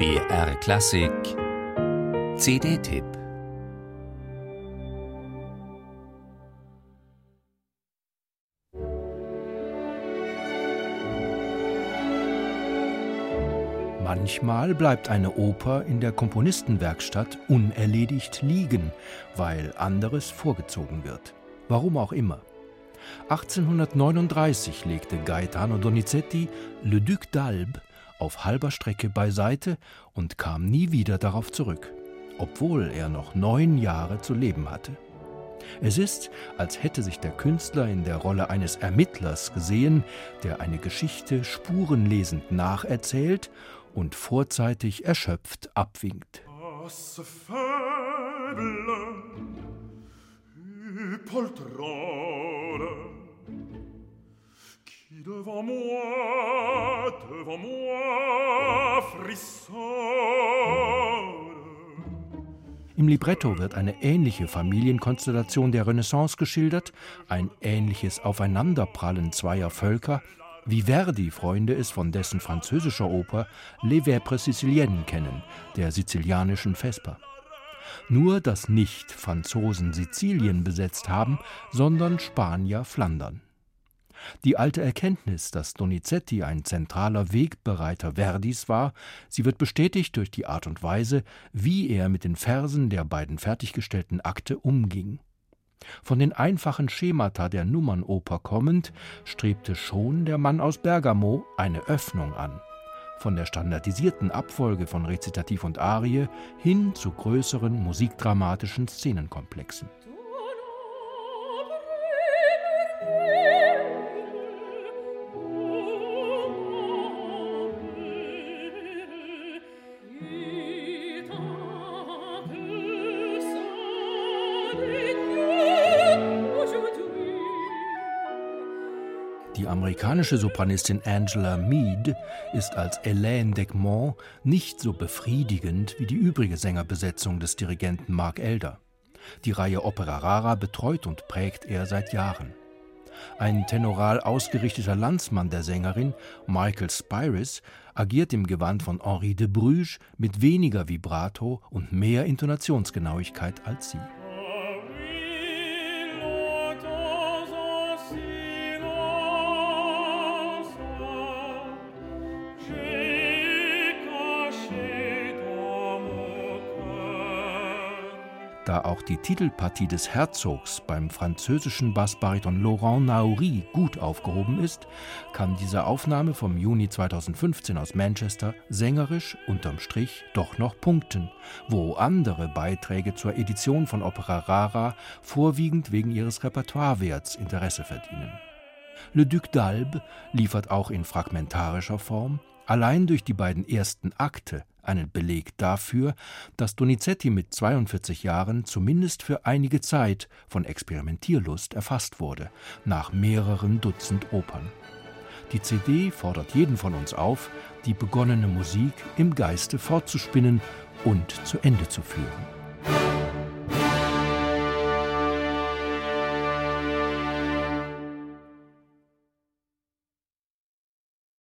BR Klassik CD-Tipp Manchmal bleibt eine Oper in der Komponistenwerkstatt unerledigt liegen, weil anderes vorgezogen wird. Warum auch immer. 1839 legte Gaetano Donizetti Le Duc d'Albe auf halber Strecke beiseite und kam nie wieder darauf zurück, obwohl er noch neun Jahre zu leben hatte. Es ist, als hätte sich der Künstler in der Rolle eines Ermittlers gesehen, der eine Geschichte spurenlesend nacherzählt und vorzeitig erschöpft abwinkt. devant moi, devant moi frissonne. Im Libretto wird eine ähnliche Familienkonstellation der Renaissance geschildert, ein ähnliches Aufeinanderprallen zweier Völker, wie Verdi Freunde es von dessen französischer Oper Les Vêpres Siciliennes kennen, der sizilianischen Vesper. Nur, dass nicht Franzosen Sizilien besetzt haben, sondern Spanier Flandern. Die alte Erkenntnis, dass Donizetti ein zentraler Wegbereiter Verdis war, sie wird bestätigt durch die Art und Weise, wie er mit den Versen der beiden fertiggestellten Akte umging. Von den einfachen Schemata der Nummernoper kommend, strebte schon der Mann aus Bergamo eine Öffnung an. Von der standardisierten Abfolge von Rezitativ und Arie hin zu größeren musikdramatischen Szenenkomplexen. Die amerikanische Sopranistin Angela Mead ist als Hélène d'Egmont nicht so befriedigend wie die übrige Sängerbesetzung des Dirigenten Mark Elder. Die Reihe Opera Rara betreut und prägt er seit Jahren. Ein tenoral ausgerichteter Landsmann der Sängerin, Michael Spyris, agiert im Gewand von Henri de Bruges mit weniger Vibrato und mehr Intonationsgenauigkeit als sie. Da auch die Titelpartie des Herzogs beim französischen Bassbariton Laurent Naouri gut aufgehoben ist, kann diese Aufnahme vom Juni 2015 aus Manchester sängerisch unterm Strich doch noch punkten, wo andere Beiträge zur Edition von Opera Rara vorwiegend wegen ihres Repertoirewerts Interesse verdienen. Le Duc d'Albe liefert auch in fragmentarischer Form allein durch die beiden ersten Akte einen Beleg dafür, dass Donizetti mit 42 Jahren zumindest für einige Zeit von Experimentierlust erfasst wurde, nach mehreren Dutzend Opern. Die CD fordert jeden von uns auf, die begonnene Musik im Geiste fortzuspinnen und zu Ende zu führen.